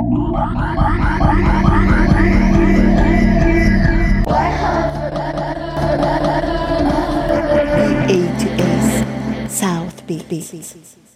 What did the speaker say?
A to S South Beach.